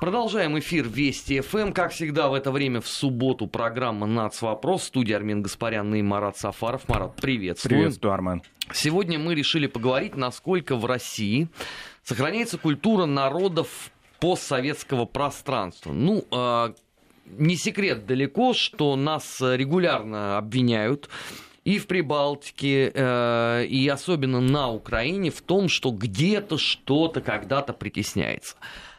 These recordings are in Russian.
Продолжаем эфир Вести ФМ. Как всегда, в это время в субботу программа «Нац. Вопрос». Студия Армен Гаспарян и Марат Сафаров. Марат, приветствую. Приветствую, Армен. Сегодня мы решили поговорить, насколько в России сохраняется культура народов постсоветского пространства. Ну, э, не секрет далеко, что нас регулярно обвиняют и в Прибалтике, э, и особенно на Украине в том, что где-то что-то когда-то притесняется.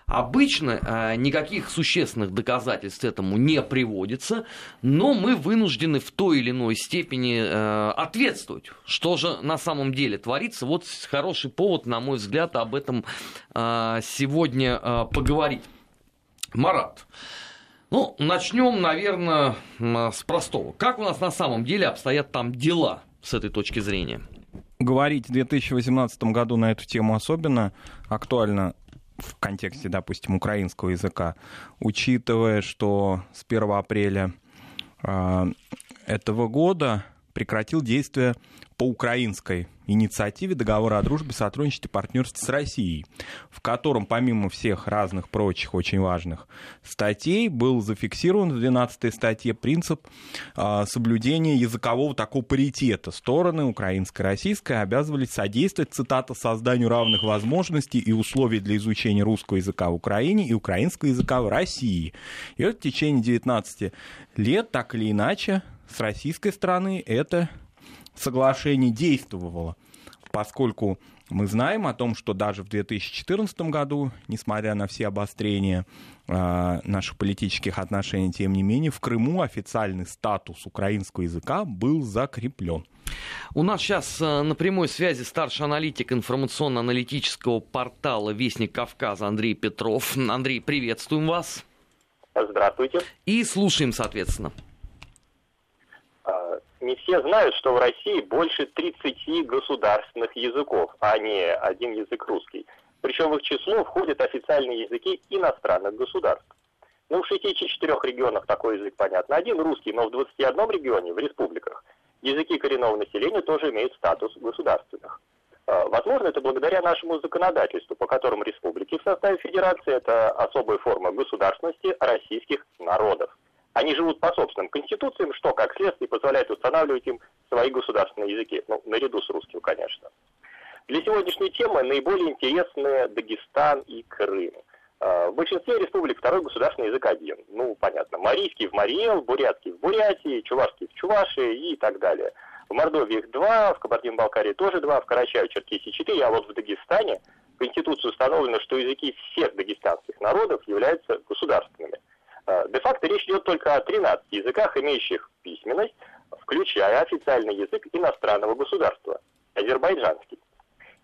Обычно э, никаких существенных доказательств этому не приводится, но мы вынуждены в той или иной степени э, ответствовать, что же на самом деле творится. Вот хороший повод, на мой взгляд, об этом э, сегодня поговорить. Марат, ну, начнем, наверное, с простого. Как у нас на самом деле обстоят там дела с этой точки зрения? Говорить в 2018 году на эту тему особенно актуально в контексте, допустим, украинского языка, учитывая, что с 1 апреля э, этого года прекратил действие по украинской инициативе договора о дружбе, сотрудничестве и партнерстве с Россией, в котором, помимо всех разных прочих очень важных статей, был зафиксирован в 12 статье принцип э, соблюдения языкового такого паритета. Стороны, украинская и российская, обязывались содействовать, цитата, созданию равных возможностей и условий для изучения русского языка в Украине и украинского языка в России. И вот в течение 19 лет, так или иначе, с российской стороны это соглашение действовало, поскольку мы знаем о том, что даже в 2014 году, несмотря на все обострения э, наших политических отношений, тем не менее, в Крыму официальный статус украинского языка был закреплен. У нас сейчас э, на прямой связи старший аналитик информационно-аналитического портала «Вестник Кавказа» Андрей Петров. Андрей, приветствуем вас. Здравствуйте. И слушаем, соответственно не все знают, что в России больше 30 государственных языков, а не один язык русский. Причем в их число входят официальные языки иностранных государств. Ну, в 64 регионах такой язык понятно. Один русский, но в 21 регионе, в республиках, языки коренного населения тоже имеют статус государственных. А, возможно, это благодаря нашему законодательству, по которому республики в составе федерации – это особая форма государственности российских народов. Они живут по собственным конституциям, что, как следствие, позволяет устанавливать им свои государственные языки, ну, наряду с русским, конечно. Для сегодняшней темы наиболее интересны Дагестан и Крым. А, в большинстве республик второй государственный язык один. Ну, понятно, марийский в Мариэл, бурятский в Бурятии, чувашский в Чувашии и так далее. В Мордовии их два, в Кабардино-Балкарии тоже два, в Карачаево-Черкесии четыре, а вот в Дагестане в Конституции установлено, что языки всех дагестанских народов являются государственными. Э, де-факто речь идет только о 13 языках, имеющих письменность, включая официальный язык иностранного государства – азербайджанский.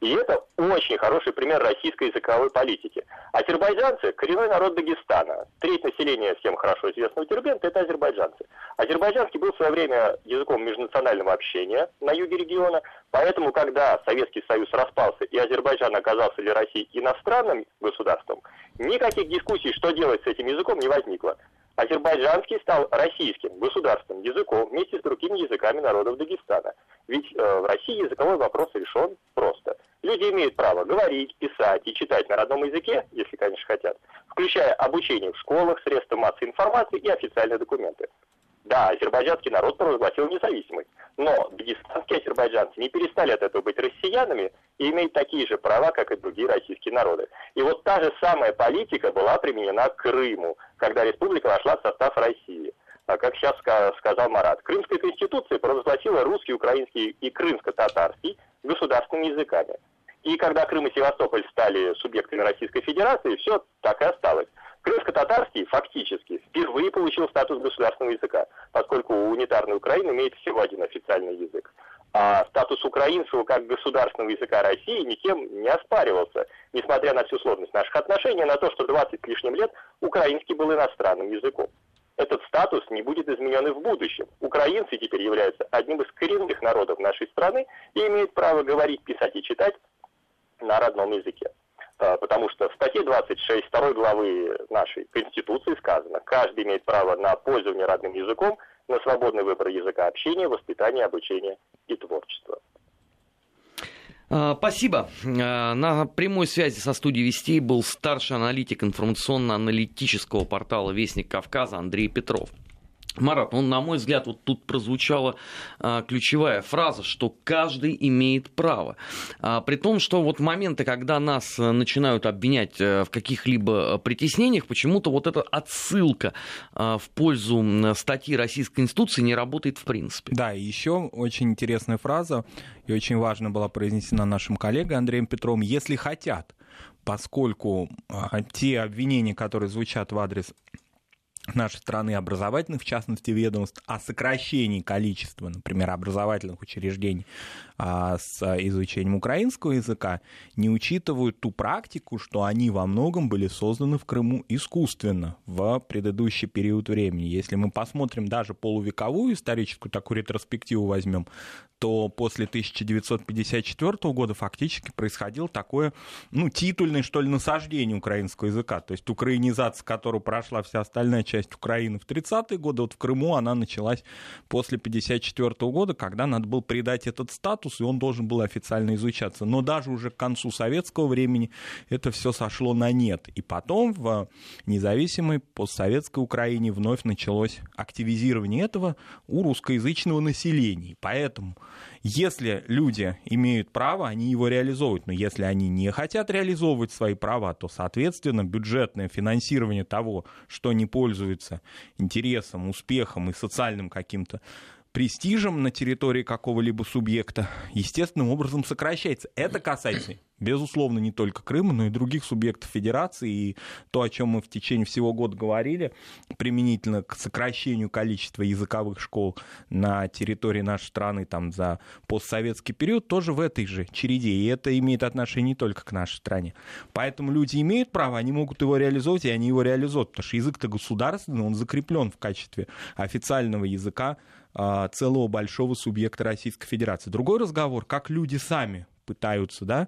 И это очень хороший пример российской языковой политики. Азербайджанцы – коренной народ Дагестана. Треть населения всем хорошо известного Дербента – это азербайджанцы. Азербайджанский был в свое время языком межнационального общения на юге региона, поэтому, когда Советский Союз распался и Азербайджан оказался для России иностранным государством, никаких дискуссий, что делать с этим языком, не возникло. Азербайджанский стал российским государственным языком вместе с другими языками народов Дагестана. Ведь э, в России языковой вопрос решен просто. Люди имеют право говорить, писать и читать на родном языке, если, конечно, хотят, включая обучение в школах, средства массовой информации и официальные документы. Да, азербайджанский народ провозгласил независимость, но дагестанские азербайджанцы не перестали от этого быть россиянами и имеют такие же права, как и другие российские народы. И вот та же самая политика была применена к Крыму, когда республика вошла в состав России. А как сейчас сказал Марат, Крымская конституция провозгласила русский, украинский и крымско-татарский государственными языками. И когда Крым и Севастополь стали субъектами Российской Федерации, все так и осталось. Крымско-татарский фактически впервые получил статус государственного языка, поскольку унитарная Украина имеет всего один официальный язык. А статус украинского как государственного языка России никем не оспаривался, несмотря на всю сложность наших отношений, на то, что 20 с лишним лет украинский был иностранным языком. Этот статус не будет изменен и в будущем. Украинцы теперь являются одним из коренных народов нашей страны и имеют право говорить, писать и читать на родном языке. А, потому что в статье 26 второй главы нашей Конституции сказано, каждый имеет право на пользование родным языком, на свободный выбор языка общения, воспитания, обучения и творчества. А, спасибо. А, на прямой связи со студией Вестей был старший аналитик информационно-аналитического портала «Вестник Кавказа» Андрей Петров. Марат, ну, на мой взгляд, вот тут прозвучала а, ключевая фраза, что каждый имеет право. А, при том, что вот моменты, когда нас э, начинают обвинять а, в каких-либо притеснениях, почему-то вот эта отсылка а, в пользу статьи Российской институции не работает в принципе. Да, и еще очень интересная фраза, и очень важно была произнесена нашим коллегой Андреем Петровым, если хотят, поскольку а, те обвинения, которые звучат в адрес нашей страны образовательных, в частности, ведомств, о сокращении количества, например, образовательных учреждений а, с изучением украинского языка, не учитывают ту практику, что они во многом были созданы в Крыму искусственно в предыдущий период времени. Если мы посмотрим даже полувековую историческую такую ретроспективу возьмем, то после 1954 года фактически происходило такое, ну, титульное, что ли, насаждение украинского языка. То есть украинизация, которую прошла вся остальная часть Украины в 30-е годы, вот в Крыму она началась после 1954 года, когда надо было придать этот статус, и он должен был официально изучаться. Но даже уже к концу советского времени это все сошло на нет. И потом в независимой постсоветской Украине вновь началось активизирование этого у русскоязычного населения. Поэтому если люди имеют право, они его реализовывают. Но если они не хотят реализовывать свои права, то, соответственно, бюджетное финансирование того, что не пользуется интересом, успехом и социальным каким-то престижем на территории какого-либо субъекта естественным образом сокращается. Это касается, безусловно, не только Крыма, но и других субъектов Федерации. И то, о чем мы в течение всего года говорили, применительно к сокращению количества языковых школ на территории нашей страны там, за постсоветский период, тоже в этой же череде. И это имеет отношение не только к нашей стране. Поэтому люди имеют право, они могут его реализовать, и они его реализуют. Потому что язык-то государственный, он закреплен в качестве официального языка целого большого субъекта Российской Федерации. Другой разговор, как люди сами пытаются, да,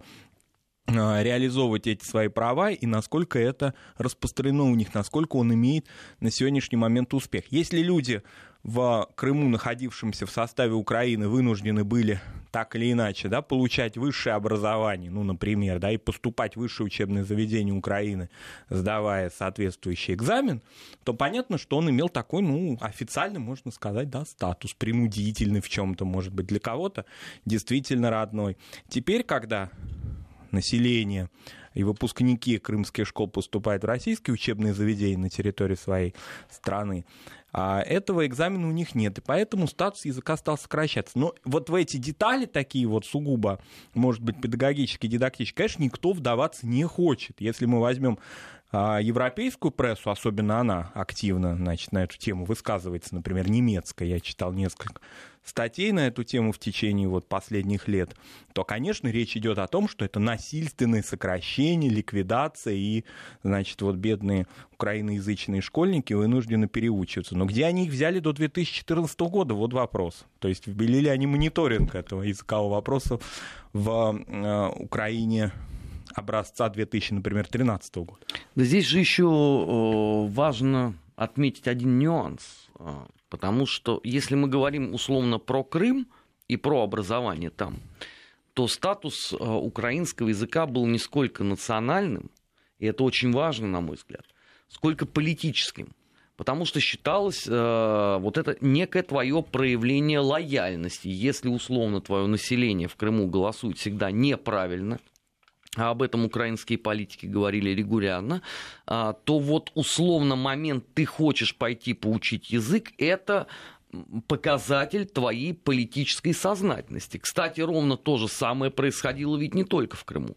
а, реализовывать эти свои права и насколько это распространено у них, насколько он имеет на сегодняшний момент успех. Если люди в Крыму, находившемся в составе Украины, вынуждены были так или иначе да, получать высшее образование, ну, например, да, и поступать в высшее учебное заведение Украины, сдавая соответствующий экзамен, то понятно, что он имел такой, ну, официальный, можно сказать, да, статус, принудительный в чем-то, может быть, для кого-то действительно родной. Теперь, когда население и выпускники крымских школ поступают в российские учебные заведения на территории своей страны, а этого экзамена у них нет, и поэтому статус языка стал сокращаться. Но вот в эти детали такие вот сугубо, может быть, педагогические, дидактические, конечно, никто вдаваться не хочет. Если мы возьмем а европейскую прессу, особенно она активно значит, на эту тему высказывается, например, немецкая, я читал несколько статей на эту тему в течение вот последних лет, то, конечно, речь идет о том, что это насильственное сокращение, ликвидация, и, значит, вот бедные украиноязычные школьники вынуждены переучиваться. Но где они их взяли до 2014 года? Вот вопрос. То есть ввели ли они мониторинг этого языкового вопроса в э, Украине образца 2000, например, 2013 года. Да здесь же еще э, важно отметить один нюанс, э, потому что если мы говорим условно про Крым и про образование там, то статус э, украинского языка был не сколько национальным, и это очень важно, на мой взгляд, сколько политическим. Потому что считалось э, вот это некое твое проявление лояльности. Если условно твое население в Крыму голосует всегда неправильно, а об этом украинские политики говорили регулярно, а, то вот условно момент «ты хочешь пойти поучить язык» — это показатель твоей политической сознательности. Кстати, ровно то же самое происходило ведь не только в Крыму.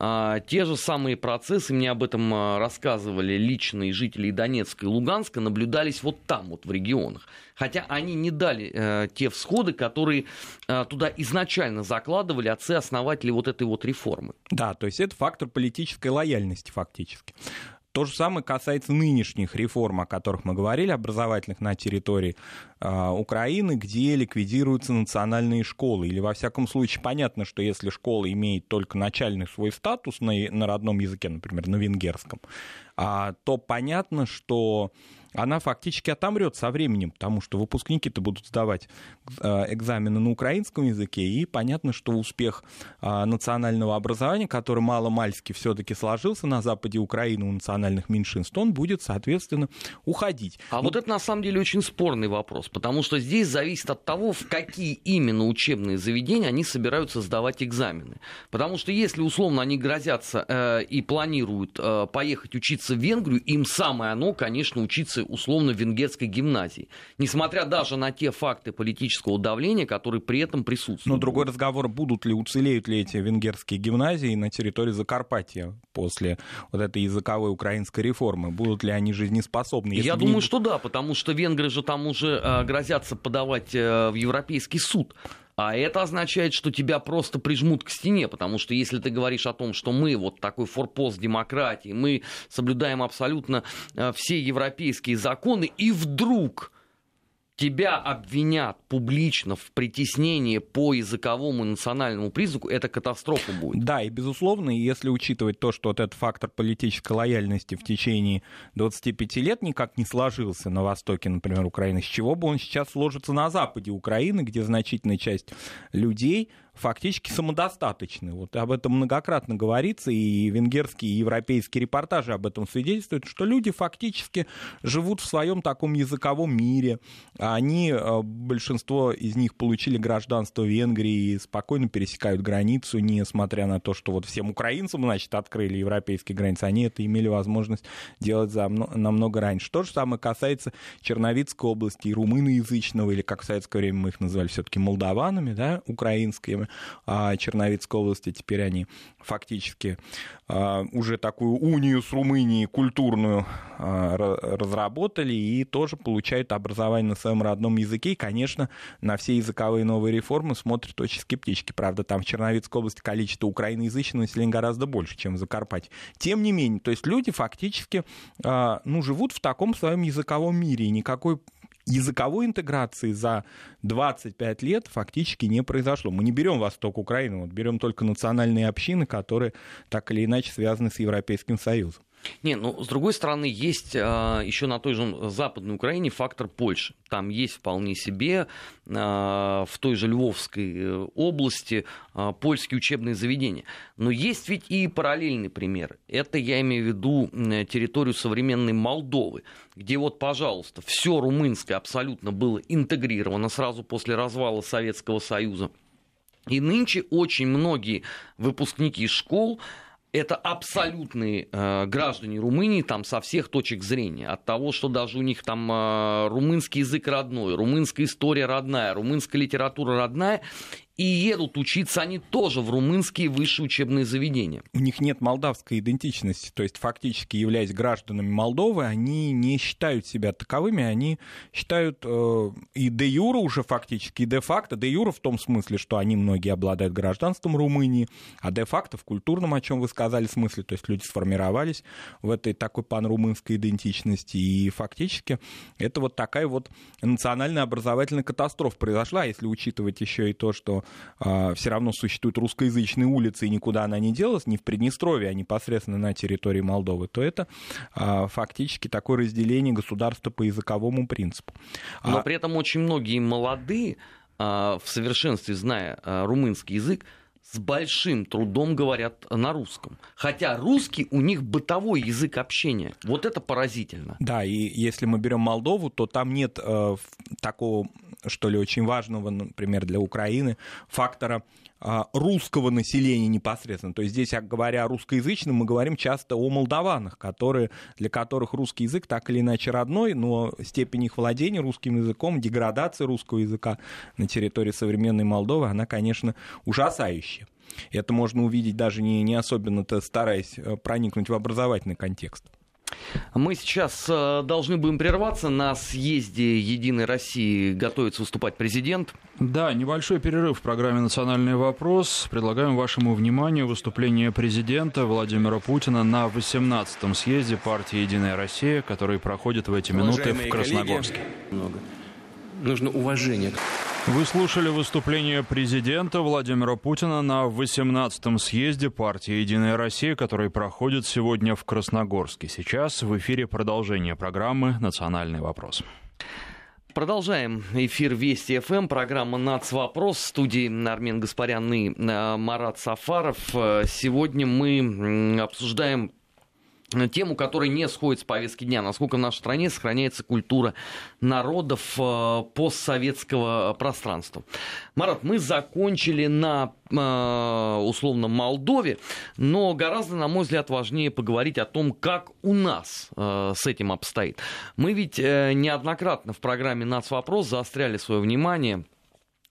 А, те же самые процессы, мне об этом а, рассказывали личные жители Донецка и Луганска, наблюдались вот там, вот в регионах. Хотя они не дали э, те всходы, которые э, туда изначально закладывали отцы-основатели вот этой вот реформы. Да, то есть это фактор политической лояльности фактически. То же самое касается нынешних реформ, о которых мы говорили, образовательных на территории Украины, где ликвидируются национальные школы. Или, во всяком случае, понятно, что если школа имеет только начальный свой статус на, на родном языке, например, на венгерском, то понятно, что она фактически отомрет со временем, потому что выпускники-то будут сдавать э, экзамены на украинском языке, и понятно, что успех национального образования, который мало-мальски все-таки сложился на западе Украины у национальных меньшинств, он будет, соответственно, уходить. А Но... вот это на самом деле очень спорный вопрос, потому что здесь зависит от того, в какие именно учебные заведения они собираются сдавать экзамены. Потому что если условно они грозятся э, и планируют э, поехать учиться в Венгрию, им самое оно, конечно, учиться условно венгерской гимназии, несмотря даже на те факты политического давления, которые при этом присутствуют. Но другой разговор, будут ли, уцелеют ли эти венгерские гимназии на территории Закарпатья после вот этой языковой украинской реформы, будут ли они жизнеспособны? Я думаю, не... что да, потому что венгры же там уже э, грозятся подавать э, в Европейский суд. А это означает, что тебя просто прижмут к стене, потому что если ты говоришь о том, что мы вот такой форпост демократии, мы соблюдаем абсолютно э, все европейские законы, и вдруг тебя обвинят публично в притеснении по языковому национальному признаку, это катастрофа будет. Да, и безусловно, если учитывать то, что вот этот фактор политической лояльности в течение 25 лет никак не сложился на востоке, например, Украины, с чего бы он сейчас сложится на западе Украины, где значительная часть людей фактически самодостаточны. Вот об этом многократно говорится, и венгерские, и европейские репортажи об этом свидетельствуют, что люди фактически живут в своем таком языковом мире. Они, э, большинство из них получили гражданство Венгрии и спокойно пересекают границу, несмотря на то, что вот всем украинцам, значит, открыли европейские границы, они это имели возможность делать за, намного раньше. То же самое касается Черновицкой области и румыноязычного, или как в советское время мы их называли все-таки молдаванами, да, украинскими Черновицкой области. Теперь они фактически а, уже такую унию с Румынией культурную а, разработали и тоже получают образование на своем родном языке. И, конечно, на все языковые новые реформы смотрят очень скептически. Правда, там в Черновицкой области количество украиноязычного населения гораздо больше, чем в Закарпатье. Тем не менее, то есть люди фактически ну, живут в таком своем языковом мире, и никакой языковой интеграции за 25 лет фактически не произошло. Мы не берем восток Украины, вот берем только национальные общины, которые так или иначе связаны с Европейским Союзом. Не, ну, с другой стороны, есть а, еще на той же Западной Украине фактор Польши. Там есть вполне себе а, в той же Львовской э, области а, польские учебные заведения. Но есть ведь и параллельный пример. Это я имею в виду территорию современной Молдовы, где вот, пожалуйста, все румынское абсолютно было интегрировано сразу после развала Советского Союза. И нынче очень многие выпускники школ это абсолютные э, граждане Румынии там со всех точек зрения. От того, что даже у них там э, румынский язык родной, румынская история родная, румынская литература родная и едут учиться они тоже в румынские высшие учебные заведения. У них нет молдавской идентичности, то есть фактически являясь гражданами Молдовы, они не считают себя таковыми, они считают э, и де юра уже фактически, и де факто, де юра в том смысле, что они многие обладают гражданством Румынии, а де факто в культурном, о чем вы сказали, смысле, то есть люди сформировались в этой такой панрумынской идентичности, и фактически это вот такая вот национальная образовательная катастрофа произошла, если учитывать еще и то, что а, все равно существуют русскоязычные улицы, и никуда она не делась, не в Приднестровье, а непосредственно на территории Молдовы, то это а, фактически такое разделение государства по языковому принципу. Но а... при этом очень многие молодые, в совершенстве зная румынский язык, с большим трудом говорят на русском. Хотя русский у них бытовой язык общения. Вот это поразительно. Да, и если мы берем Молдову, то там нет э, такого, что ли, очень важного, например, для Украины фактора а, русского населения непосредственно. То есть здесь, говоря о русскоязычном, мы говорим часто о молдаванах, которые, для которых русский язык так или иначе родной, но степень их владения русским языком, деградация русского языка на территории современной Молдовы, она, конечно, ужасающая. Это можно увидеть даже не, не особенно-то стараясь э, проникнуть в образовательный контекст. Мы сейчас э, должны будем прерваться. На съезде «Единой России» готовится выступать президент. Да, небольшой перерыв в программе «Национальный вопрос». Предлагаем вашему вниманию выступление президента Владимира Путина на 18-м съезде партии «Единая Россия», который проходит в эти минуты в Красногорске. Много. Нужно уважение. Вы слушали выступление президента Владимира Путина на 18-м съезде партии «Единая Россия», который проходит сегодня в Красногорске. Сейчас в эфире продолжение программы «Национальный вопрос». Продолжаем эфир Вести ФМ, программа «Нацвопрос», в студии Армен Гаспарян и э, Марат Сафаров. Э, сегодня мы обсуждаем тему, которая не сходит с повестки дня, насколько в нашей стране сохраняется культура народов э, постсоветского пространства. Марат, мы закончили на э, условно Молдове, но гораздо, на мой взгляд, важнее поговорить о том, как у нас э, с этим обстоит. Мы ведь неоднократно в программе «Нацвопрос» заостряли свое внимание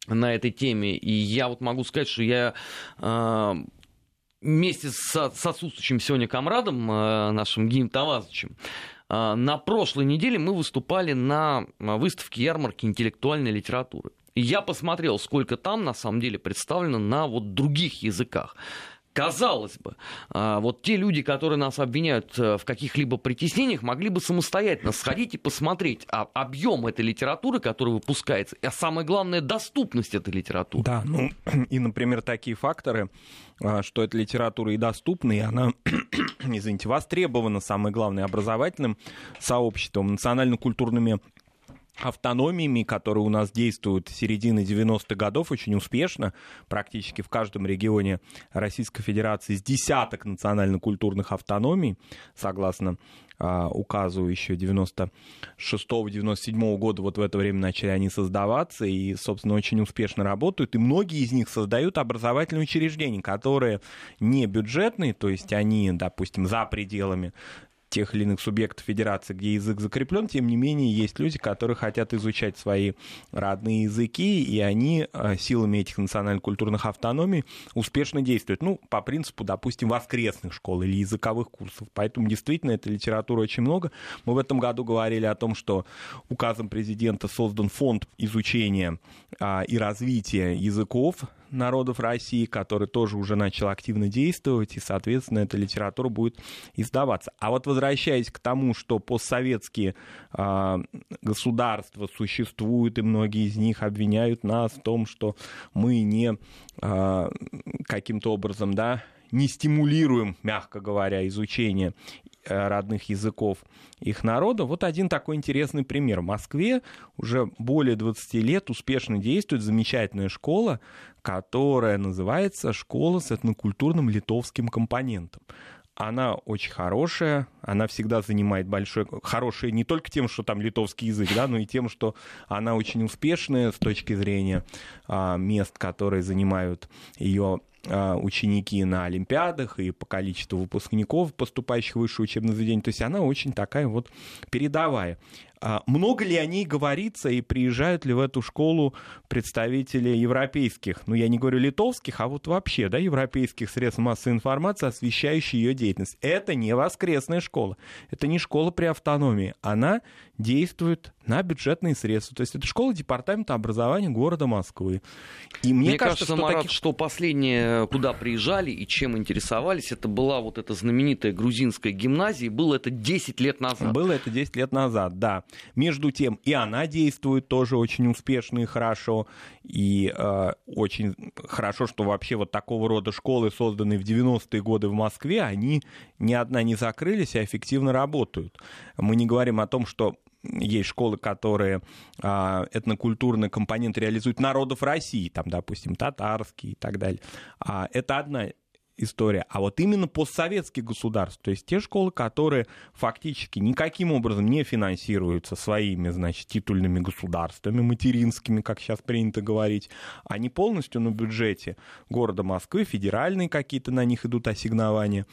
на этой теме. И я вот могу сказать, что я вместе с, отсутствующим сегодня комрадом, э, нашим Гием Тавазовичем, э, на прошлой неделе мы выступали на выставке ярмарки интеллектуальной литературы. И я посмотрел, сколько там на самом деле представлено на вот других языках. Казалось бы, а, вот те люди, которые нас обвиняют э, в каких-либо притеснениях, могли бы самостоятельно сходить и посмотреть а, объем этой литературы, которая выпускается, а самое главное, доступность этой литературы. Да, ну и, например, такие факторы, а, что эта литература и доступна, и она, извините, востребована, самое главное, образовательным сообществом, национально-культурными автономиями, которые у нас действуют с середины 90-х годов очень успешно, практически в каждом регионе Российской Федерации с десяток национально-культурных автономий, согласно а, указу еще 96-97 года, вот в это время начали они создаваться и, собственно, очень успешно работают, и многие из них создают образовательные учреждения, которые не бюджетные, то есть они, допустим, за пределами тех или иных субъектов федерации, где язык закреплен, тем не менее есть люди, которые хотят изучать свои родные языки, и они э, силами этих национально-культурных автономий успешно действуют. Ну, по принципу, допустим, воскресных школ или языковых курсов. Поэтому действительно этой литературы очень много. Мы в этом году говорили о том, что указом президента создан фонд изучения а, и развития языков народов России, который тоже уже начал активно действовать, и, соответственно, эта литература будет издаваться. А вот возвращаясь к тому, что постсоветские э, государства существуют, и многие из них обвиняют нас в том, что мы не э, каким-то образом, да, не стимулируем, мягко говоря, изучение Э, родных языков их народа. Вот один такой интересный пример. В Москве уже более 20 лет успешно действует замечательная школа, которая называется «Школа с этнокультурным литовским компонентом» она очень хорошая, она всегда занимает большое, хорошее не только тем, что там литовский язык, да, но и тем, что она очень успешная с точки зрения а, мест, которые занимают ее ученики на Олимпиадах и по количеству выпускников, поступающих в высшее учебное заведение. То есть она очень такая вот передовая. А много ли о ней говорится и приезжают ли в эту школу представители европейских, ну я не говорю литовских, а вот вообще, да, европейских средств массовой информации, освещающие ее деятельность. Это не воскресная школа, это не школа при автономии, она действует на бюджетные средства. То есть это школа департамента образования города Москвы. И мне, мне кажется, кажется что, Марат, таких... что последнее, куда приезжали и чем интересовались, это была вот эта знаменитая грузинская гимназия, было это 10 лет назад. Было это 10 лет назад, да. Между тем, и она действует тоже очень успешно и хорошо. И э, очень хорошо, что вообще вот такого рода школы, созданные в 90-е годы в Москве, они ни одна не закрылись, а эффективно работают. Мы не говорим о том, что есть школы, которые а, этнокультурный компонент реализуют народов России, там, допустим, татарский и так далее. А, это одна история, а вот именно постсоветских государств, то есть те школы, которые фактически никаким образом не финансируются своими, значит, титульными государствами, материнскими, как сейчас принято говорить, они полностью на бюджете города Москвы, федеральные какие-то на них идут ассигнования,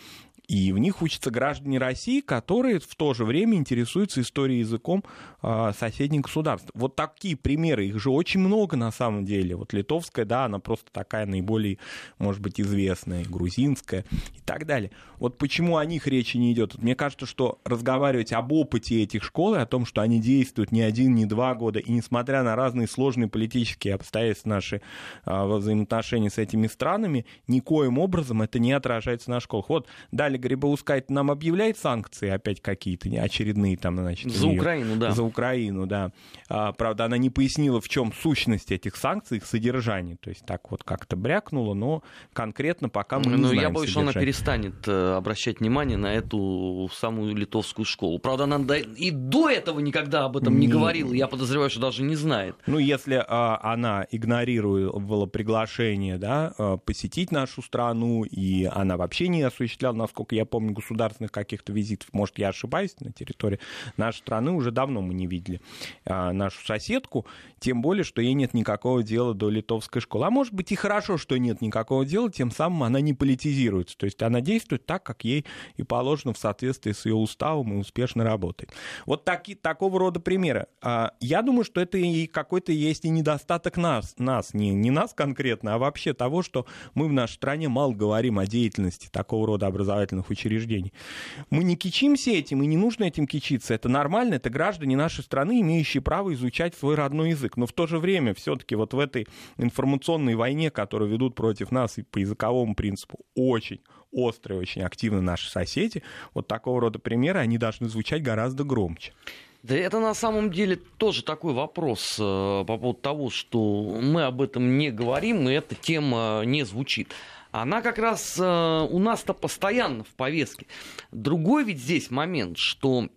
и в них учатся граждане России, которые в то же время интересуются историей языком э, соседних государств. Вот такие примеры, их же очень много на самом деле. Вот литовская, да, она просто такая наиболее, может быть, известная, грузинская и так далее. Вот почему о них речи не идет? Мне кажется, что разговаривать об опыте этих школ и о том, что они действуют не один, не два года, и несмотря на разные сложные политические обстоятельства наши э, взаимоотношения с этими странами, никоим образом это не отражается на школах. Вот дали Наталья Грибоускайте нам объявляет санкции опять какие-то очередные там, значит. За Украину, да. За Украину, да. А, правда, она не пояснила, в чем сущность этих санкций, их содержание. То есть так вот как-то брякнула, но конкретно пока мы не ну, знаем я боюсь, что она перестанет э, обращать внимание на эту самую литовскую школу. Правда, она и до этого никогда об этом не, не говорила. Я подозреваю, что даже не знает. Ну, если а, она игнорировала приглашение, да, а, посетить нашу страну, и она вообще не осуществляла, насколько я помню, государственных каких-то визитов, может, я ошибаюсь, на территории нашей страны уже давно мы не видели а, нашу соседку, тем более, что ей нет никакого дела до литовской школы. А может быть и хорошо, что нет никакого дела, тем самым она не политизируется, то есть она действует так, как ей и положено в соответствии с ее уставом и успешно работает. Вот таки, такого рода примеры. А, я думаю, что это и какой-то есть и недостаток нас, нас не, не нас конкретно, а вообще того, что мы в нашей стране мало говорим о деятельности такого рода образовательных учреждений. Мы не кичимся этим, и не нужно этим кичиться. Это нормально, это граждане нашей страны, имеющие право изучать свой родной язык. Но в то же время все-таки вот в этой информационной войне, которую ведут против нас и по языковому принципу, очень, острые, очень активны наши соседи, вот такого рода примеры, они должны звучать гораздо громче. Да это на самом деле тоже такой вопрос э, по поводу того, что мы об этом не говорим, и эта тема не звучит. Она как раз э, у нас-то постоянно в повестке. Другой ведь здесь момент, что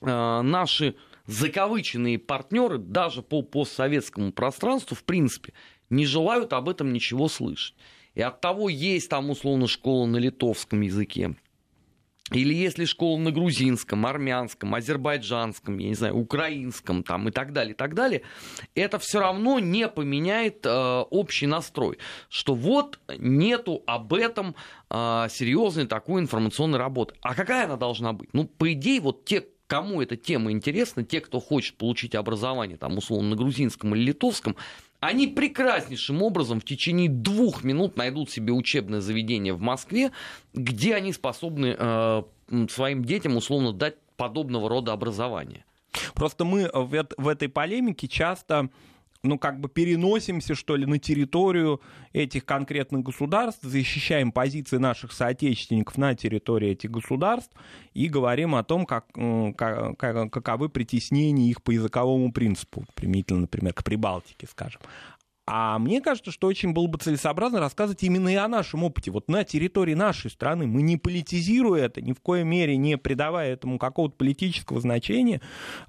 э, наши закавыченные партнеры даже по постсоветскому пространству, в принципе, не желают об этом ничего слышать. И от того есть там условно школа на литовском языке, или если школа на грузинском, армянском, азербайджанском, я не знаю, украинском там и так далее, и так далее, это все равно не поменяет э, общий настрой, что вот нету об этом э, серьезной такой информационной работы. А какая она должна быть? Ну, по идее, вот те, кому эта тема интересна, те, кто хочет получить образование, там, условно, на грузинском или литовском, они прекраснейшим образом в течение двух минут найдут себе учебное заведение в Москве, где они способны э, своим детям условно дать подобного рода образование. Просто мы в, в этой полемике часто ну, как бы переносимся, что ли, на территорию этих конкретных государств, защищаем позиции наших соотечественников на территории этих государств и говорим о том, как, как, каковы притеснения их по языковому принципу, применительно, например, к Прибалтике, скажем. А мне кажется, что очень было бы целесообразно рассказывать именно и о нашем опыте. Вот на территории нашей страны мы не политизируя это, ни в коей мере не придавая этому какого-то политического значения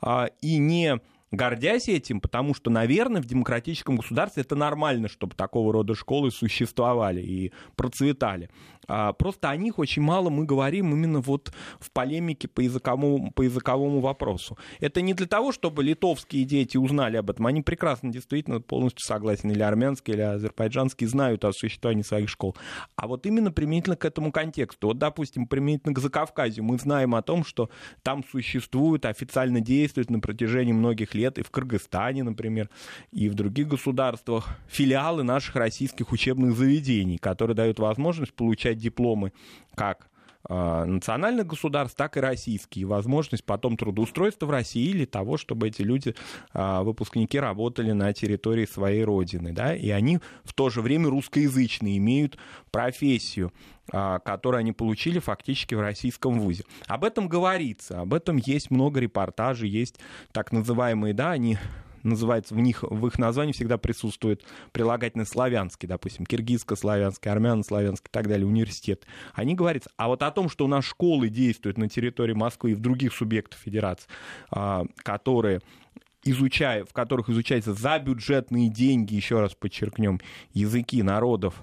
а, и не гордясь этим, потому что, наверное, в демократическом государстве это нормально, чтобы такого рода школы существовали и процветали. А, просто о них очень мало мы говорим именно вот в полемике по языковому, по языковому вопросу. Это не для того, чтобы литовские дети узнали об этом. Они прекрасно, действительно, полностью согласен. Или армянские, или азербайджанские знают о существовании своих школ. А вот именно применительно к этому контексту. Вот, допустим, применительно к Закавказью мы знаем о том, что там существует, официально действует на протяжении многих лет и в Кыргызстане, например, и в других государствах филиалы наших российских учебных заведений, которые дают возможность получать дипломы как а, национальных государств, так и российские. Возможность потом трудоустройства в России или того, чтобы эти люди, а, выпускники, работали на территории своей родины. Да? И они в то же время русскоязычные, имеют профессию, а, которую они получили фактически в российском вузе. Об этом говорится, об этом есть много репортажей, есть так называемые, да, они называется, в них, в их названии всегда присутствует прилагательный славянский, допустим, киргизско-славянский, армяно-славянский и так далее, университет. Они говорят, а вот о том, что у нас школы действуют на территории Москвы и в других субъектах федерации, а, которые изучая, в которых изучаются за бюджетные деньги, еще раз подчеркнем, языки народов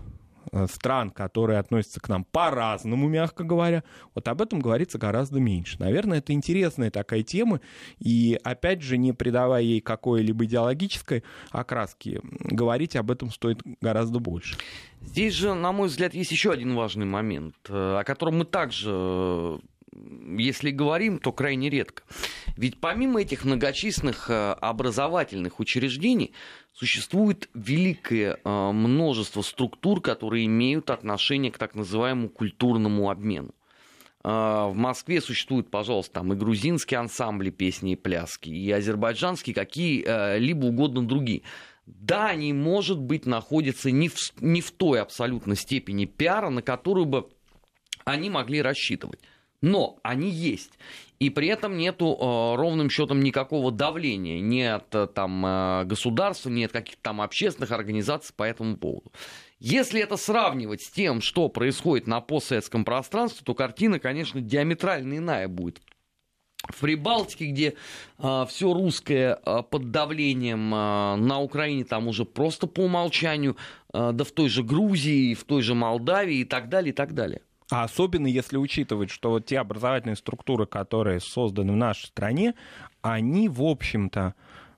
стран, которые относятся к нам по-разному, мягко говоря, вот об этом говорится гораздо меньше. Наверное, это интересная такая тема, и опять же, не придавая ей какой-либо идеологической окраски, говорить об этом стоит гораздо больше. Здесь же, на мой взгляд, есть еще один важный момент, э, о котором мы также если говорим, то крайне редко. Ведь помимо этих многочисленных э, образовательных учреждений, существует великое э, множество структур, которые имеют отношение к так называемому культурному обмену. Э, в Москве существуют, пожалуйста, там и грузинские ансамбли песни и пляски, и азербайджанские, какие-либо угодно другие. Да, они, может быть, находятся не в, не в той абсолютно степени пиара, на которую бы они могли рассчитывать. Но они есть. И при этом нету э, ровным счетом никакого давления ни от э, там, э, государства, ни от каких-то там общественных организаций по этому поводу. Если это сравнивать с тем, что происходит на постсоветском пространстве, то картина, конечно, диаметрально иная будет. В Прибалтике, где э, все русское э, под давлением, э, на Украине там уже просто по умолчанию, э, да в той же Грузии, в той же Молдавии и так далее, и так далее. А особенно если учитывать, что вот те образовательные структуры, которые созданы в нашей стране, они, в общем-то,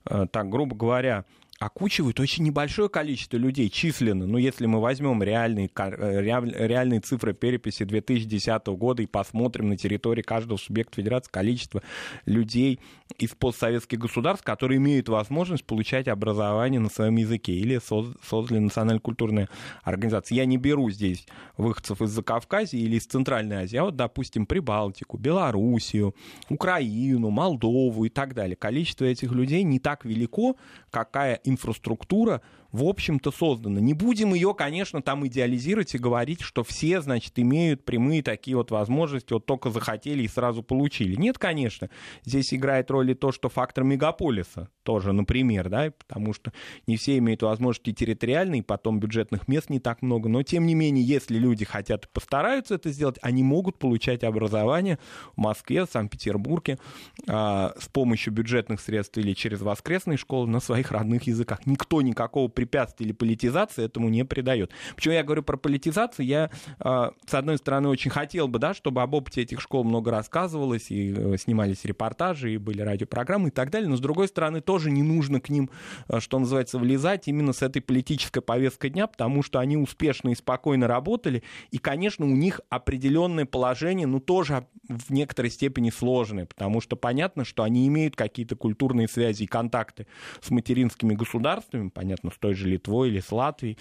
э, так грубо говоря, окучивают очень небольшое количество людей численно. Но если мы возьмем реальные, э, реальные цифры переписи 2010 года и посмотрим на территории каждого субъекта федерации количество людей из постсоветских государств, которые имеют возможность получать образование на своем языке или создали национально-культурные организации. Я не беру здесь выходцев из Закавказья или из Центральной Азии, а вот, допустим, Прибалтику, Белоруссию, Украину, Молдову и так далее. Количество этих людей не так велико, какая инфраструктура в общем-то, создана. Не будем ее, конечно, там идеализировать и говорить, что все, значит, имеют прямые такие вот возможности, вот только захотели и сразу получили. Нет, конечно. Здесь играет роль и то, что фактор мегаполиса тоже, например, да, потому что не все имеют возможности территориальные, потом бюджетных мест не так много, но тем не менее, если люди хотят и постараются это сделать, они могут получать образование в Москве, в Санкт-Петербурге э, с помощью бюджетных средств или через воскресные школы на своих родных языках. Никто никакого препятствий или политизации этому не придает. Почему я говорю про политизацию? Я, а, с одной стороны, очень хотел бы, да, чтобы об опыте этих школ много рассказывалось, и э, снимались репортажи, и были радиопрограммы и так далее, но, с другой стороны, тоже не нужно к ним, э, что называется, влезать именно с этой политической повесткой дня, потому что они успешно и спокойно работали, и, конечно, у них определенное положение, ну, тоже в некоторой степени сложное, потому что понятно, что они имеют какие-то культурные связи и контакты с материнскими государствами, понятно, с той той же Литвой или с Латвией.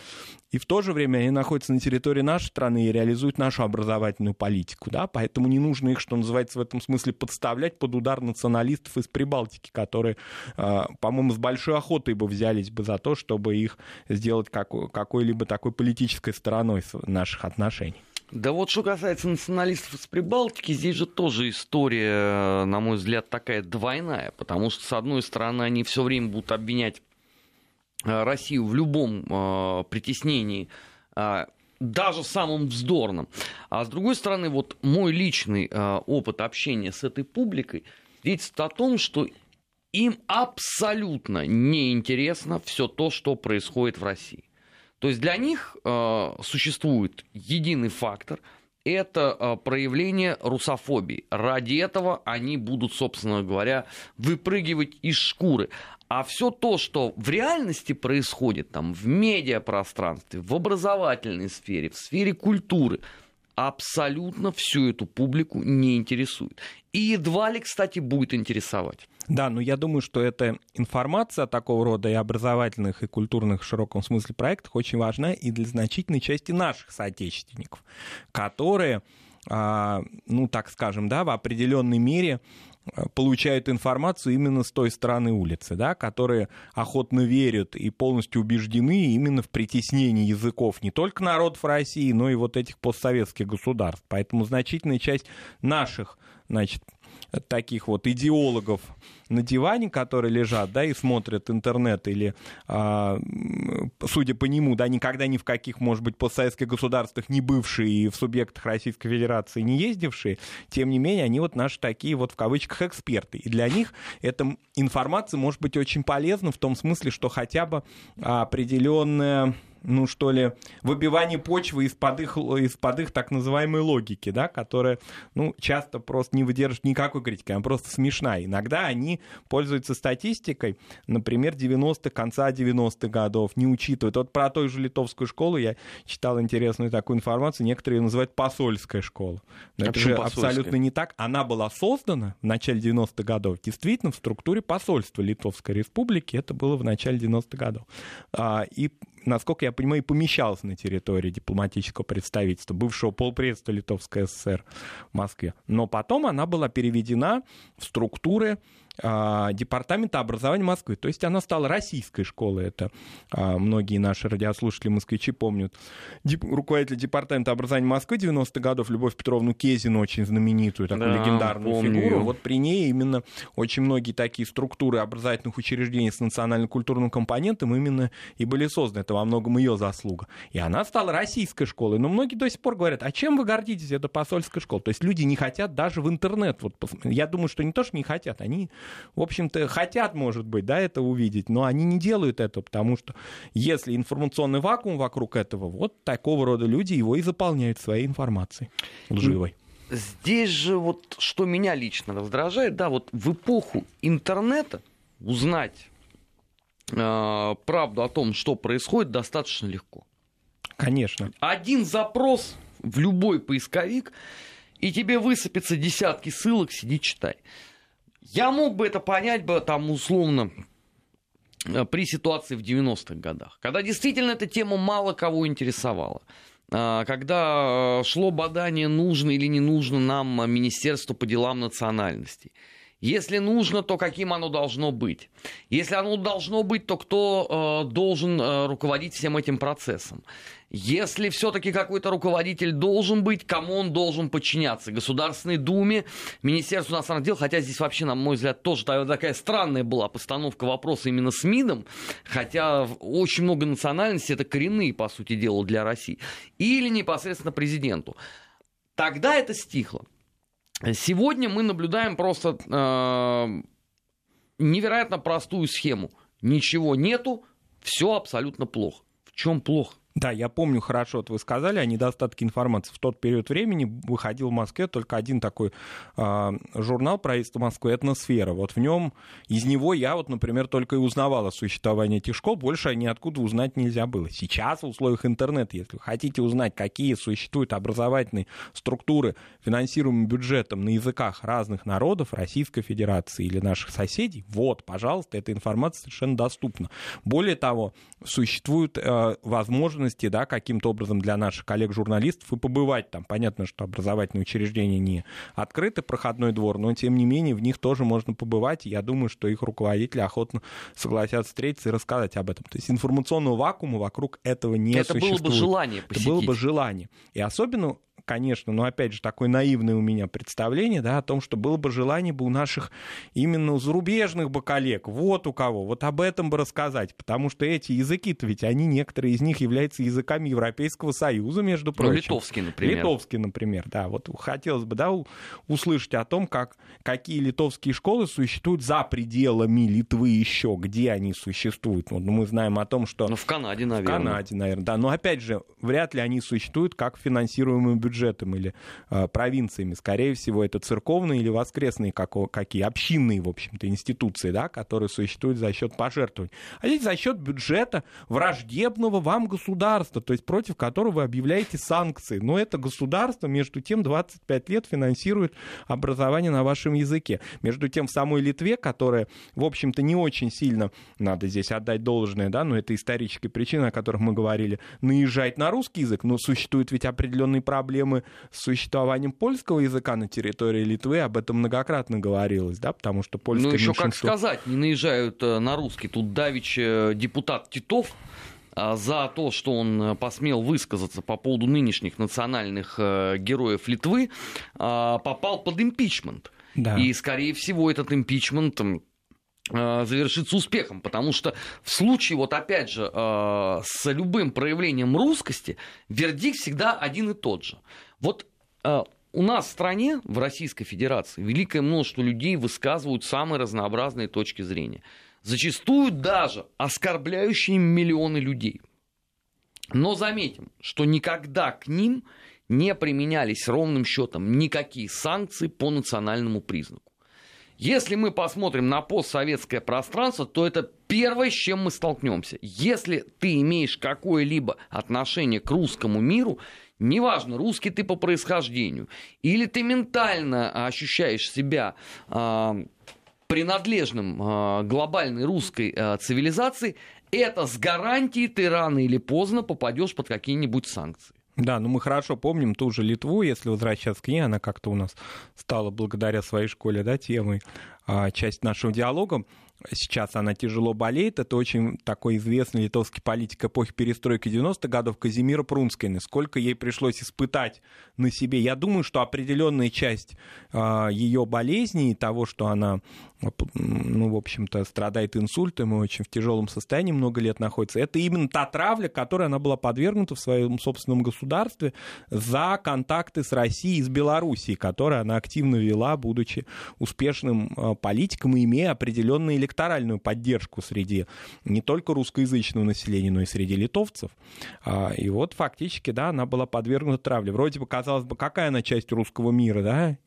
И в то же время они находятся на территории нашей страны и реализуют нашу образовательную политику. Да? Поэтому не нужно их, что называется, в этом смысле подставлять под удар националистов из Прибалтики, которые, а, по-моему, с большой охотой бы взялись бы за то, чтобы их сделать какой-либо такой политической стороной наших отношений. Да вот что касается националистов из Прибалтики, здесь же тоже история, на мой взгляд, такая двойная, потому что, с одной стороны, они все время будут обвинять Россию в любом э, притеснении, э, даже самым вздорным. А с другой стороны, вот мой личный э, опыт общения с этой публикой свидетельствует о том, что им абсолютно неинтересно все то, что происходит в России. То есть для них э, существует единый фактор – это э, проявление русофобии. Ради этого они будут, собственно говоря, выпрыгивать из шкуры. А все то, что в реальности происходит там, в медиапространстве, в образовательной сфере, в сфере культуры, абсолютно всю эту публику не интересует. И едва ли, кстати, будет интересовать. Да, но я думаю, что эта информация такого рода и образовательных, и культурных в широком смысле проектах очень важна и для значительной части наших соотечественников, которые, а, ну, так скажем, да, в определенной мере получают информацию именно с той стороны улицы, да, которые охотно верят и полностью убеждены именно в притеснении языков не только народов России, но и вот этих постсоветских государств. Поэтому значительная часть наших значит, таких вот идеологов на диване, которые лежат, да, и смотрят интернет или, а, судя по нему, да, никогда ни в каких, может быть, постсоветских государствах не бывшие и в субъектах Российской Федерации не ездившие, тем не менее, они вот наши такие вот в кавычках эксперты. И для них эта информация может быть очень полезна в том смысле, что хотя бы определенная ну что ли, выбивание почвы из-под их, из-под их так называемой логики, да, которая, ну, часто просто не выдерживает никакой критики, она просто смешная. Иногда они пользуются статистикой, например, 90-х, конца 90-х годов, не учитывают. Вот про той же литовскую школу я читал интересную такую информацию, некоторые ее называют посольская школа. Но а это же посольская? абсолютно не так. Она была создана в начале 90-х годов действительно в структуре посольства Литовской Республики, это было в начале 90-х годов. А, и насколько я понимаю, и помещался на территории дипломатического представительства, бывшего полпредства Литовской ССР в Москве. Но потом она была переведена в структуры Департамента образования Москвы. То есть она стала российской школой. Это а, многие наши радиослушатели москвичи помнят. Деп, руководитель Департамента образования Москвы 90-х годов Любовь Петровну Кезину, очень знаменитую такую да, легендарную помню. фигуру. Вот при ней именно очень многие такие структуры образовательных учреждений с национально-культурным компонентом именно и были созданы. Это во многом ее заслуга. И она стала российской школой. Но многие до сих пор говорят, а чем вы гордитесь? Это посольская школа. То есть люди не хотят даже в интернет. Вот, я думаю, что не то, что не хотят, они, в общем-то, хотят, может быть, да, это увидеть, но они не делают это, потому что если информационный вакуум вокруг этого, вот такого рода люди его и заполняют своей информацией лживой. Здесь же вот что меня лично раздражает, да, вот в эпоху интернета узнать э, правду о том, что происходит, достаточно легко. Конечно. Один запрос в любой поисковик, и тебе высыпется десятки ссылок, сиди читай. Я мог бы это понять бы там условно э, при ситуации в 90-х годах, когда действительно эта тема мало кого интересовала. А, когда э, шло бадание, нужно или не нужно нам Министерство по делам национальностей. Если нужно, то каким оно должно быть? Если оно должно быть, то кто э, должен э, руководить всем этим процессом? Если все-таки какой-то руководитель должен быть, кому он должен подчиняться? Государственной Думе, Министерству иностранных дел, хотя здесь вообще, на мой взгляд, тоже такая странная была постановка вопроса именно с МИДом, хотя очень много национальностей, это коренные, по сути дела, для России, или непосредственно президенту. Тогда это стихло. Сегодня мы наблюдаем просто э, невероятно простую схему. Ничего нету, все абсолютно плохо. В чем плохо? Да, я помню хорошо, вот вы сказали о недостатке информации. В тот период времени выходил в Москве только один такой э, журнал правительства Москвы «Этносфера». Вот в нем, из него я вот, например, только и узнавал о существовании этих школ, больше ниоткуда узнать нельзя было. Сейчас в условиях интернета, если вы хотите узнать, какие существуют образовательные структуры, финансируемые бюджетом на языках разных народов Российской Федерации или наших соседей, вот, пожалуйста, эта информация совершенно доступна. Более того, существует э, возможность возможности, да, каким-то образом для наших коллег-журналистов и побывать там. Понятно, что образовательные учреждения не открыты, проходной двор, но тем не менее в них тоже можно побывать, и я думаю, что их руководители охотно согласятся встретиться и рассказать об этом. То есть информационного вакуума вокруг этого не Это существует. было бы желание посетить. Это было бы желание. И особенно конечно, но опять же такое наивное у меня представление, да, о том, что было бы желание бы у наших именно зарубежных бы коллег, вот у кого, вот об этом бы рассказать, потому что эти языки-то ведь они, некоторые из них являются языками Европейского Союза, между ну, прочим. Ну, литовский, например. Литовский, например, да, вот хотелось бы, да, услышать о том, как, какие литовские школы существуют за пределами Литвы еще, где они существуют. Вот, ну, мы знаем о том, что... Ну, в Канаде, наверное. В Канаде, наверное, да, но опять же, вряд ли они существуют как финансируемый бюджет бюджетом или э, провинциями. Скорее всего, это церковные или воскресные как, какие, общинные, в общем-то, институции, да, которые существуют за счет пожертвований. А здесь за счет бюджета враждебного вам государства, то есть против которого вы объявляете санкции. Но это государство, между тем, 25 лет финансирует образование на вашем языке. Между тем, в самой Литве, которая, в общем-то, не очень сильно, надо здесь отдать должное, да, но это историческая причина, о которых мы говорили, наезжает на русский язык, но существуют ведь определенные проблемы проблемы с существованием польского языка на территории Литвы, об этом многократно говорилось, да, потому что польское Ну, еще меньшинство... как сказать, не наезжают э, на русский. Тут давич э, депутат Титов а, за то, что он э, посмел высказаться по поводу нынешних национальных героев Литвы, а, попал под импичмент. Да. И, скорее всего, этот импичмент завершится успехом, потому что в случае, вот опять же, с любым проявлением русскости, вердикт всегда один и тот же. Вот у нас в стране, в Российской Федерации, великое множество людей высказывают самые разнообразные точки зрения. Зачастую даже оскорбляющие миллионы людей. Но заметим, что никогда к ним не применялись ровным счетом никакие санкции по национальному признаку. Если мы посмотрим на постсоветское пространство, то это первое, с чем мы столкнемся. Если ты имеешь какое-либо отношение к русскому миру, неважно, русский ты по происхождению, или ты ментально ощущаешь себя э, принадлежным э, глобальной русской э, цивилизации, это с гарантией ты рано или поздно попадешь под какие-нибудь санкции. Да, ну мы хорошо помним ту же Литву, если возвращаться к ней, она как-то у нас стала благодаря своей школе, да, темой. А, часть нашего диалога сейчас она тяжело болеет. Это очень такой известный литовский политик эпохи перестройки 90-х годов Казимира Прунскина. Сколько ей пришлось испытать на себе. Я думаю, что определенная часть э, ее болезни и того, что она ну, в общем-то, страдает инсультом и очень в тяжелом состоянии много лет находится. Это именно та травля, которой она была подвергнута в своем собственном государстве за контакты с Россией и с Белоруссией, которые она активно вела, будучи успешным политиком и имея определенную электоральную поддержку среди не только русскоязычного населения, но и среди литовцев. А, и вот фактически, да, она была подвергнута травле. Вроде бы, казалось бы, какая она часть русского мира, да?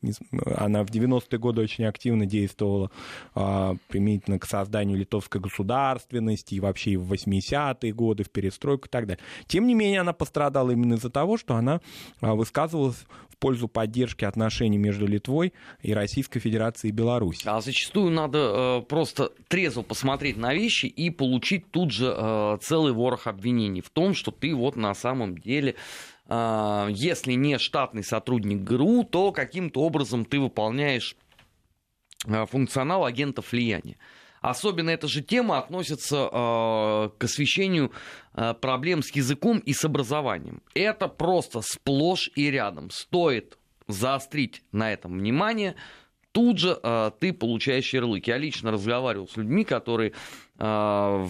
Она в 90-е годы очень активно действовала а, применительно к созданию литовской государственности и вообще и в 80-е годы, в перестройку и так далее. Тем не менее, она пострадала именно из-за того, что она а, высказывалась в пользу поддержки отношений между Литвой и Российской Федерацией и Беларусью. А зачастую надо э, просто трезво посмотреть на вещи и получить тут же э, целый ворох обвинений в том, что ты вот на самом деле э, если не штатный сотрудник ГРУ, то каким-то образом ты выполняешь функционал агентов влияния. Особенно эта же тема относится э, к освещению э, проблем с языком и с образованием. Это просто сплошь и рядом. Стоит заострить на этом внимание, тут же э, ты получаешь ярлык. Я лично разговаривал с людьми, которые э,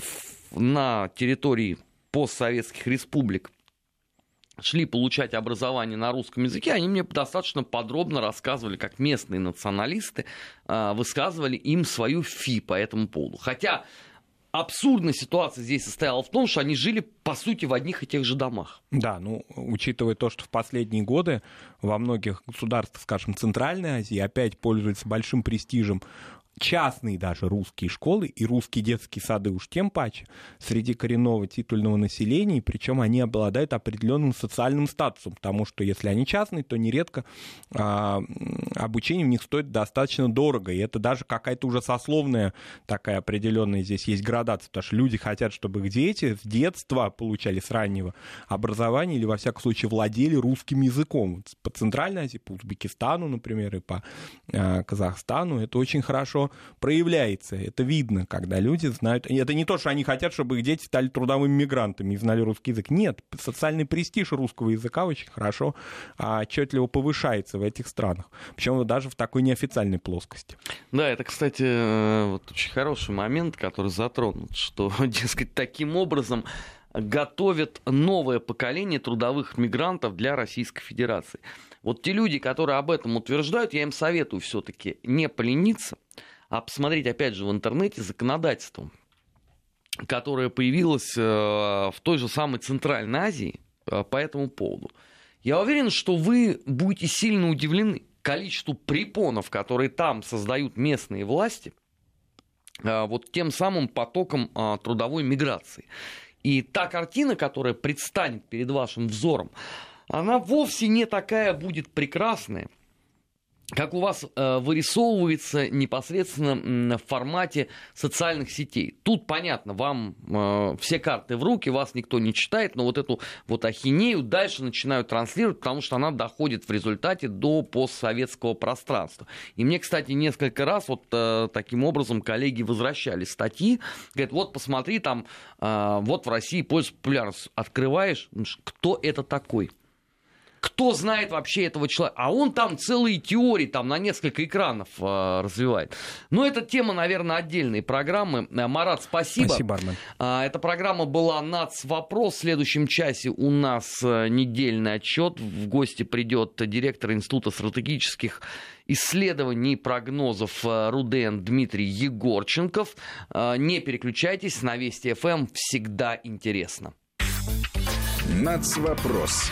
на территории постсоветских республик шли получать образование на русском языке, они мне достаточно подробно рассказывали, как местные националисты э, высказывали им свою фи по этому поводу. Хотя абсурдная ситуация здесь состояла в том, что они жили, по сути, в одних и тех же домах. Да, ну, учитывая то, что в последние годы во многих государствах, скажем, Центральной Азии опять пользуются большим престижем частные даже русские школы и русские детские сады уж тем паче среди коренного титульного населения, причем они обладают определенным социальным статусом, потому что если они частные, то нередко а, обучение в них стоит достаточно дорого, и это даже какая-то уже сословная такая определенная здесь есть градация, потому что люди хотят, чтобы их дети с детства получали с раннего образования или, во всяком случае, владели русским языком. По Центральной Азии, по Узбекистану, например, и по а, Казахстану это очень хорошо проявляется. Это видно, когда люди знают... Это не то, что они хотят, чтобы их дети стали трудовыми мигрантами и знали русский язык. Нет, социальный престиж русского языка очень хорошо а, отчетливо повышается в этих странах. Причем даже в такой неофициальной плоскости. Да, это, кстати, э, вот очень хороший момент, который затронут, что, дескать, таким образом готовят новое поколение трудовых мигрантов для Российской Федерации. Вот те люди, которые об этом утверждают, я им советую все-таки не полениться, а посмотреть, опять же, в интернете законодательство, которое появилось э, в той же самой Центральной Азии э, по этому поводу. Я уверен, что вы будете сильно удивлены количеству препонов, которые там создают местные власти, э, вот тем самым потоком трудовой миграции. И та картина, которая предстанет перед вашим взором, она вовсе не такая будет прекрасная – как у вас э, вырисовывается непосредственно в формате социальных сетей. Тут понятно, вам э, все карты в руки, вас никто не читает, но вот эту вот ахинею дальше начинают транслировать, потому что она доходит в результате до постсоветского пространства. И мне, кстати, несколько раз вот э, таким образом коллеги возвращали статьи, говорят, вот посмотри, там э, вот в России пользуется популярность, открываешь, кто это такой? Кто знает вообще этого человека. А он там целые теории там на несколько экранов э, развивает. Но это тема, наверное, отдельной программы. Э, Марат, спасибо. Спасибо, Армен. А, эта программа была «Нац. Вопрос». В следующем часе у нас э, недельный отчет. В гости придет директор Института стратегических исследований и прогнозов э, Руден Дмитрий Егорченков. Не переключайтесь, на Вести ФМ всегда интересно. Нацвопрос